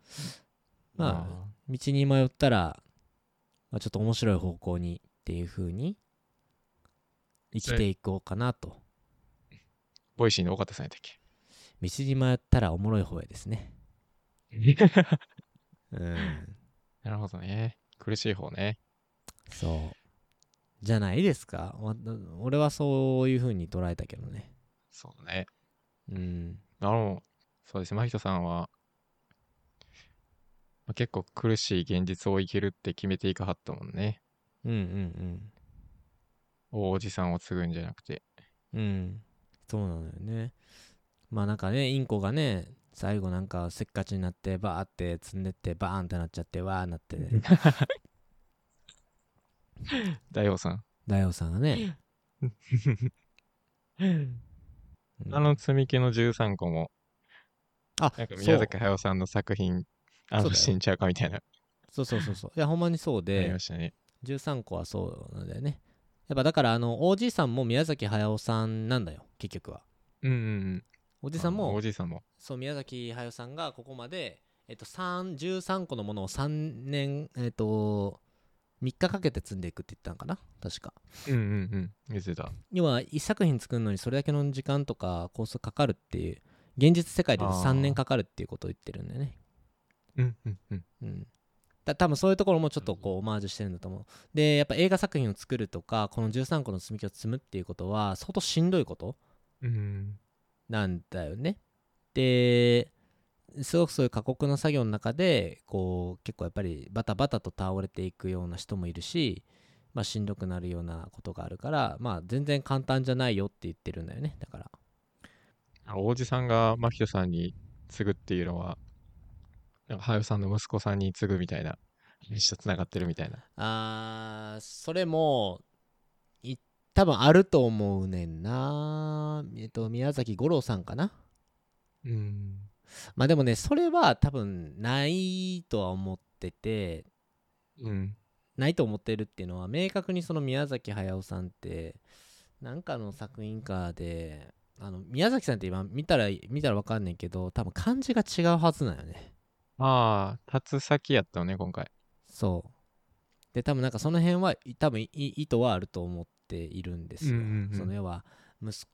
まあ道に迷ったら、まあ、ちょっと面白い方向にっていうふうに生きていこうかなと Voicy の尾形さんやったっけ？道に迷ったらおもろい方へですね。うん。なるほどね。苦しい方ね。そう。じゃないですか？わ俺はそういう風に捉えたけどね。そうだね。うん。あの、そうですね。真人さんは、まあ結構苦しい現実を生きるって決めていかはったもんね。うんうん大おじさんを継ぐんじゃなくて。うん。うん。そうなのよね。まあなんかね、インコがね、最後なんかせっかちになって、バーって積んでって、バーンってなっちゃって、わーなって、ね、大王さん。大王さんがね、う んあの積み木の13個も、あなんか宮崎駿さんの作品、あの死んちゃうかみたいな、そうそうそうそう。いや、ほんまにそうありでま、したね。13個はそうなんだよね。やっぱだから、あの、おじいさんも宮崎駿さんなんだよ、結局は。うんうんうん。おじさんもあお、じいさんも。そう、宮崎駿さんがここまで、えっと、3 13個のものを3年、えっと、3日かけて積んでいくって言ったんかな？確か。うんうんうん。見てた。要は、1作品作るのにそれだけの時間とかコースかかるっていう、現実世界であー3年かかるっていうことを言ってるんだよね。うんうんうん。うん。だ多分そういうところもちょっとこうオマージュしてるんだと思う。で、やっぱ映画作品を作るとか、この13個の積み木を積むっていうことは、相当しんどいこと？うん。なんだよね。で、すごくそういう過酷な作業の中で、こう、結構やっぱりバタバタと倒れていくような人もいるし、まあ、しんどくなるようなことがあるから、まあ、全然簡単じゃないよって言ってるんだよね。だから。あおじさんが真人さんに継ぐっていうのは、なんか駿さんの息子さんに継ぐみたいな、話とつながってるみたいな。あー、それも、い多分あると思うねんな。えっと、宮崎五郎さんかな。うん。まあでもね、それは多分ないとは思ってて、うん。ないと思ってるっていうのは明確にその宮崎駿さんってなんかの作品かであの宮崎さんって今見たら見たら分かんねんけど多分漢字が違うはずなんよねああ、立つ先やったよね、今回。そうで多分なんかその辺はい多分い意図はあると思っているんですよ、うんうんうん。その要は息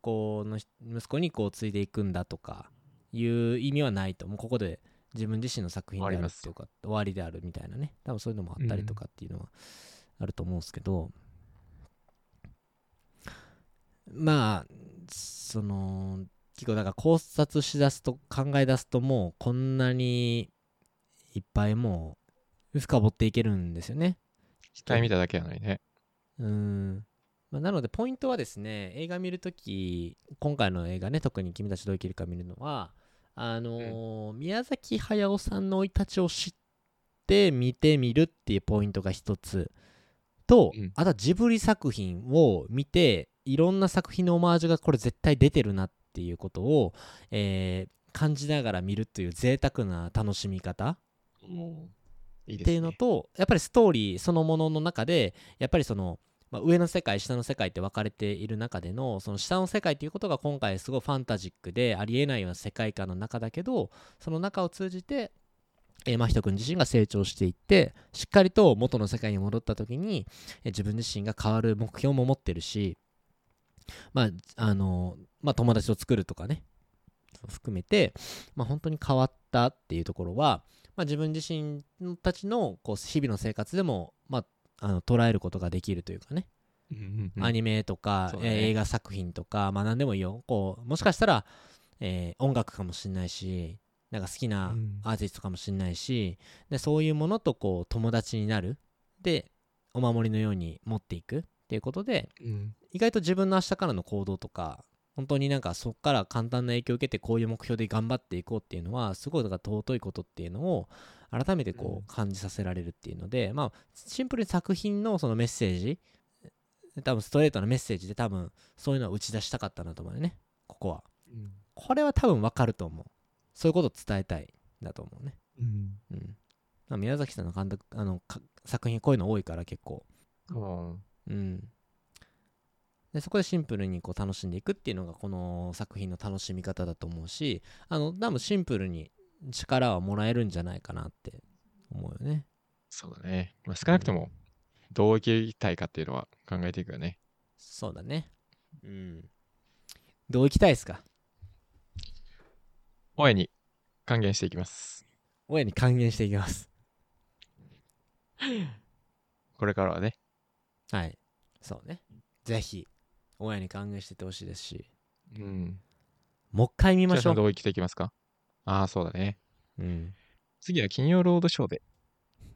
子のひ息子にこう継いでいくんだとかいう意味はないと。もうここで自分自身の作品であるっていうか終わりであるみたいなね。多分そういうのもあったりとかっていうのはあると思うんですけど、まあその結構だから考察しだすと考え出すともうこんなにいっぱいもう深掘っていけるんですよね。機体見ただけやのにね。うん。まあ、なので、ポイントはですね、映画見るとき、今回の映画ね、特に君たちどう生きるか見るのは、あのー宮崎駿さんの生い立ちを知って見てみるっていうポイントが一つと、うんあとはジブリ作品を見て、いろんな作品のオマージュがこれ絶対出てるなっていうことを、えー感じながら見るという贅沢な楽しみ方いいですね。っていうのとやっぱりストーリーそのものの中でやっぱりその、まあ、上の世界下の世界って分かれている中でのその下の世界っていうことが今回すごいファンタジックでありえないような世界観の中だけどその中を通じてえー真人君自身が成長していってしっかりと元の世界に戻った時にえー自分自身が変わる目標も持ってるしまああのまあ友達を作るとかね含めて、まあ、本当に変わったっていうところは、まあ、自分自身たちのこう日々の生活でも、まあ、あの捉えることができるというかね、うんうんうん。アニメとか、ね。えー映画作品とか、まあ、何でもいいよ。こうもしかしたら、えー音楽かもしれないしなんか好きなうん。アーティストかもしれないし、でそういうものとこう友達になる。でお守りのように持っていくっていうことでうん。意外と自分の明日からの行動とか本当になんかそこから簡単な影響を受けてこういう目標で頑張っていこうっていうのはすごいだから尊いことっていうのを改めてこう感じさせられるっていうので、まあシンプルに作品のそのメッセージ多分ストレートなメッセージで多分そういうのを打ち出したかったなと思うよね。ここは。うん。これは多分わかると思う。そういうことを伝えたいんだと思うね。うん。うん。まあ宮崎さんの監督あのか作品こういうの多いから結構。うん。うん、でそこでシンプルにこう楽しんでいくっていうのがこの作品の楽しみ方だと思うしあの多分シンプルに力はもらえるんじゃないかなって思うよねそうだね。まあ、少なくとも、どう生きたいかっていうのは考えていくよね。そうだねうんどう行きたいですか？親に還元していきます。親に還元していきます。これからはね。はい。そうね。ぜひ、親に還元しててほしいですし、うん。もう一回見ましょう。どう生きていきますか？ああ、そうだね。うん。次は金曜ロードショーで。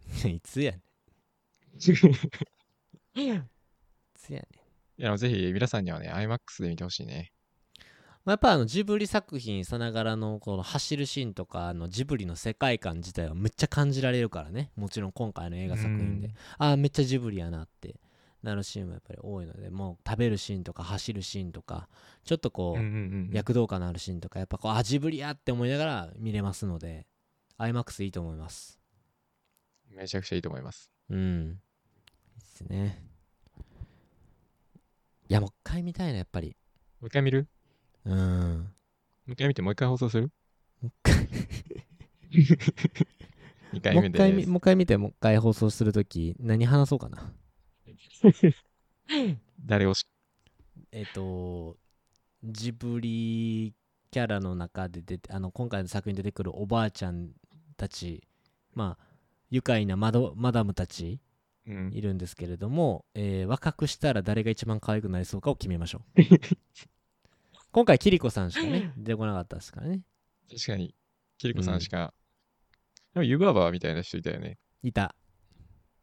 いつやねん。いつやねん。いや、ぜひ皆さんにはね、IMAX で見てほしいね。まあ、やっぱあのジブリ作品さながらのこの走るシーンとかあのジブリの世界観自体はめっちゃ感じられるからねもちろん今回の映画作品でうんああめっちゃジブリやなってなるシーンもやっぱり多いのでもう食べるシーンとか走るシーンとかちょっとこう。躍動感のあるシーンとかやっぱこうあジブリやって思いながら見れますので IMAX いいと思います。めちゃくちゃいいと思います。うん。いいっすね。いやもう一回見たいなやっぱり。もう一回見る？うん。もう一回見てもう一回放送する？もう一回。二回もう一目でもう一回見てもう一回放送するとき何話そうかな 誰をし、えっ、とジブリキャラの中で出てあの今回の作品に出てくるおばあちゃんたちまあ愉快なマドマダムたちうん。いるんですけれども、えー若くしたら誰が一番可愛くなりそうかを決めましょう 今回キリコさんしかね 出てこなかったですからね確かに、キリコさんしか、でも湯婆婆みたいな人いたよね。いた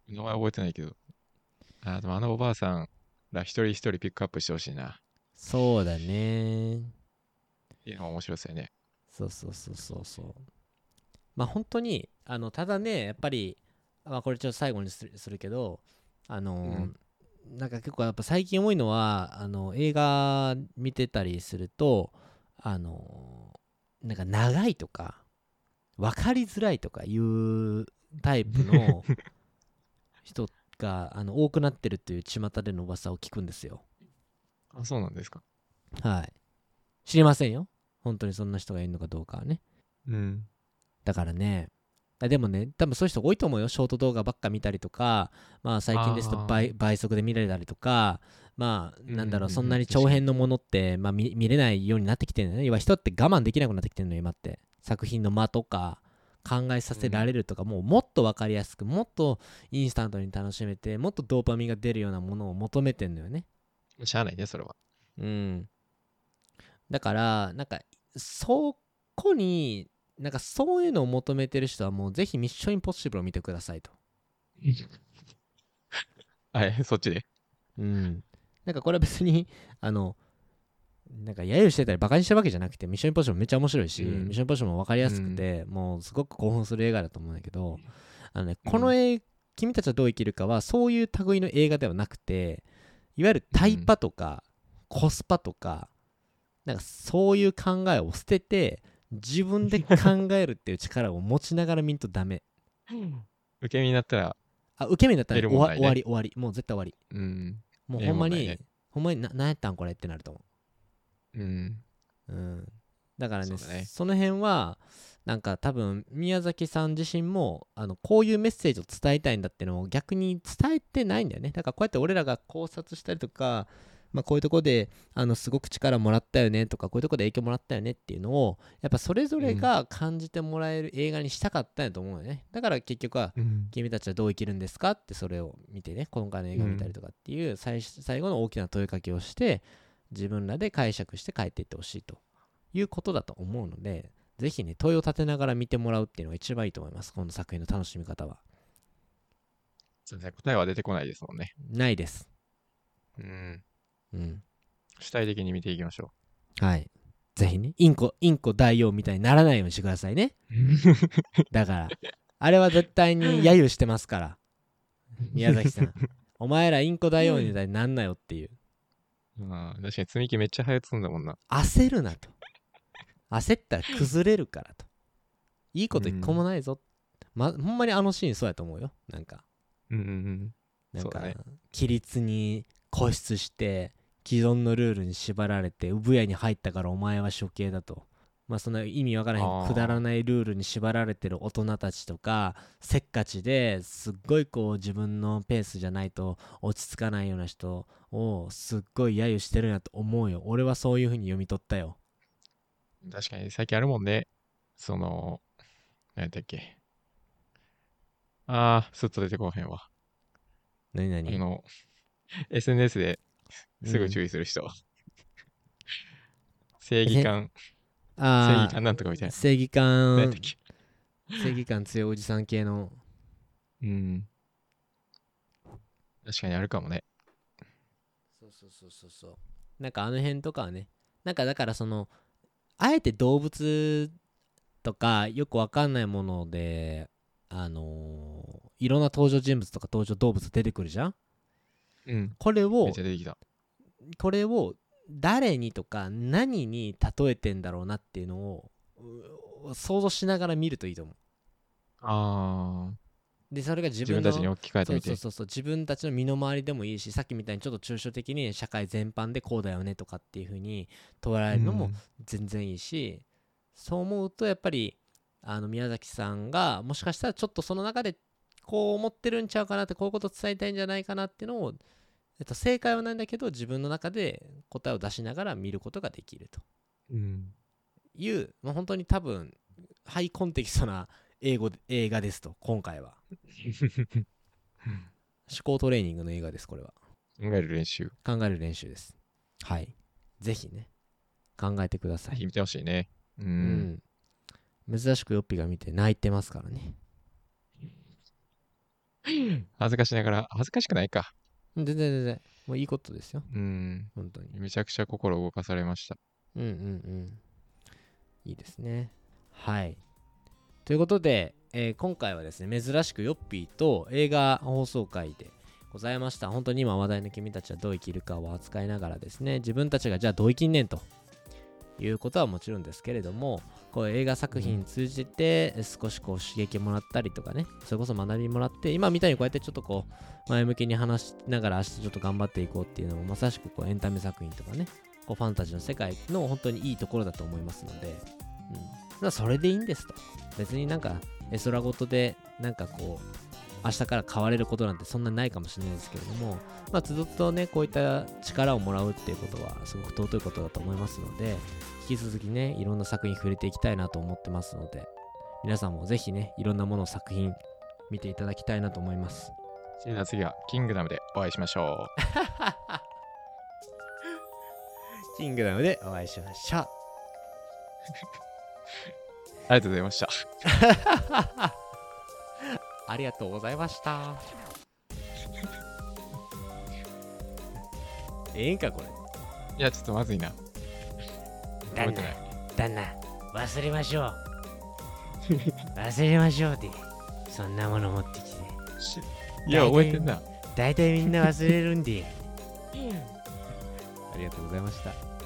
名前覚えてないけど。あー、でもあのおばあさんら一人一人ピックアップしてほしいな。そうだねいいの面白いですよね。そうそうそうそうそうまあ本当にあのただねやっぱり、まあ、これちょっと最後にするするけどあのーなんか結構やっぱ最近多いのはあの映画見てたりするとあのーなんか長いとか分かりづらいとかいうタイプの人があの多くなってるっていう巷での噂を聞くんですよあ、そうなんですか。はい知りませんよ本当にそんな人がいるのかどうかはねうん。だからね、あでもね、多分そういう人多いと思うよ。ショート動画ばっか見たりとか、まあ最近ですと倍倍速で見られたりとか、まあなんだろう、そんなに長編のものって、まあ、見見れないようになってきてるんだよね。要は人って我慢できなくなってきてるのよ、今って。作品の間とか、考えさせられるとか、もうもっと分かりやすく、もっとインスタントに楽しめて、もっとドーパミンが出るようなものを求めてんのよね。しゃあないね、それは。うん。だから、なんか、そこに、なんかそういうのを求めてる人はもうぜひミッションインポッシブルを見てくださいと。はい、そっちで？うん。なんかこれは別に、あの、なんか揶揄してたりバカにしてるわけじゃなくて、ミッションインポッシブルめっちゃ面白いし、うん。ミッションインポッシブルも分かりやすくて、もうすごく興奮する映画だと思うんだけど、あのね、この映君たちはどう生きるかは、そういう類の映画ではなくて、いわゆるタイパとか、コスパとか、なんかそういう考えを捨てて、自分で考えるっていう力を持ちながら見んとダメ。受け身になったら、あ、受け身だったらね。終わり終わり。もう絶対終わり。うん。もうほんまに、ね。ほんまにな、なんやったんこれってなると思うん。う。うん。だからね、ねその辺は、なんか多分、宮崎さん自身も、あの、こういうメッセージを伝えたいんだっていうのを逆に伝えてないんだよね。だからこうやって俺らが考察したりとか、まあ、こういうとこであのすごく力もらったよねとかこういうとこで影響もらったよねっていうのをやっぱそれぞれが感じてもらえる映画にしたかったんやと思うよねだから結局はうん。君たちはどう生きるんですかってそれを見てね今回の映画見たりとかっていう最最後の大きな問いかけをして自分らで解釈して帰っていってほしいということだと思うのでぜひね問いを立てながら見てもらうっていうのが一番いいと思います。この作品の楽しみ方は。そうですね答えは出てこないですもんね。ないです。うん。うん。主体的に見ていきましょはい。ぜひねインコインコ大王みたいにならないようにしてくださいね。う。だからあれは絶対に揶揄してますから。宮崎さん。お前らインコ大王みたいになんなよっていうまあ、確かに積み木めっちゃ早積んだもんな。焦るなと。焦ったら崩れるからと。いいこと一個もないぞ、ま、ほんまにあのシーンそうやと思うよ。なんか。うんうんうん。なんか、ね。規律に固執して既存のルールに縛られて産屋に入ったからお前は処刑だとまあその意味わからへんくだらないルールに縛られてる大人たちとかせっかちですっごいこう自分のペースじゃないと落ち着かないような人をすっごい揶揄してるなと思うよ俺はそういう風に読み取ったよ確かに最近あるもんね。その、何やっけ。あー、すっと出てこへんわ。何々あの、SNS ですぐうん注意する人。正義感、正あ義感なんとかみたいあ、な。正義感。正義感強いおじさん系の。うん。確かにあるかもね。そうそうそうそうそう。なんかあの辺とかはね、なんかだからその、あえて動物とかよくわかんないもので、あのーいろんな登場人物とか登場動物出てくるじゃん？うん。これを。これを誰にとか何に例えてんだろうなっていうのをう想像しながら見るといいと思う。あでそれがー、自分の自分たちに置き換えてみて。そうそう。自分たちの身の回りでもいいしさっきみたいにちょっと抽象的に社会全般でこうだよねとかっていう風に捉えるのも全然いいし、そう思うとやっぱりあの宮崎さんがもしかしたらちょっとその中でこう思ってるんちゃうかなってこういうこと伝えたいんじゃないかなっていうのを、えっと、正解はないんだけど自分の中で答えを出しながら見ることができるとうん。いう、まあ、本当に多分ハイコンテキストな英語映画ですと今回は 思考トレーニングの映画ですこれは考える練習。考える練習ですはいぜひね考えてください見てほしいね。う。うんん珍しくヨッピーが見て泣いてますからね 恥ずかしながら、恥ずかしくないか。全然全然。もういいことですよ。うん。本当に。めちゃくちゃ心動かされました。うんうんうん。いいですね。はい。ということで、えー今回はですね珍しくヨッピーと映画放送会でございました。本当に今話題の君たちはどう生きるかを扱いながらですね自分たちがじゃあどう生きんねんということはもちろんですけれどもこう映画作品通じて少しこう刺激もらったりとかねそれこそ学びもらって今みたいにこうやってちょっとこう前向きに話しながら明日ちょっと頑張っていこうっていうのもまさしくこうエンタメ作品とかねこうファンタジーの世界の本当にいいところだと思いますので、うん、まあそれでいいんですと。別になんか絵空事でなんかこう明日から変われることなんてそんなないかもしれないですけれども、まあ、つどつどねこういった力をもらうっていうことはすごく尊いことだと思いますので引き続きねいろんな作品触れていきたいなと思ってますので皆さんもぜひねいろんなもの作品見ていただきたいなと思いますじゃあ次は、キングダムでお会いしましょキングダムでお会いしましょう う。ありがとうございました。ありがとうございました。ええんかこれ。いや、ちょっとまずいな。覚えてない。旦那忘れましょう忘れましょうでそんなもの持ってきていや、覚えてんな。大体みんな忘れるんで ありがとうございました。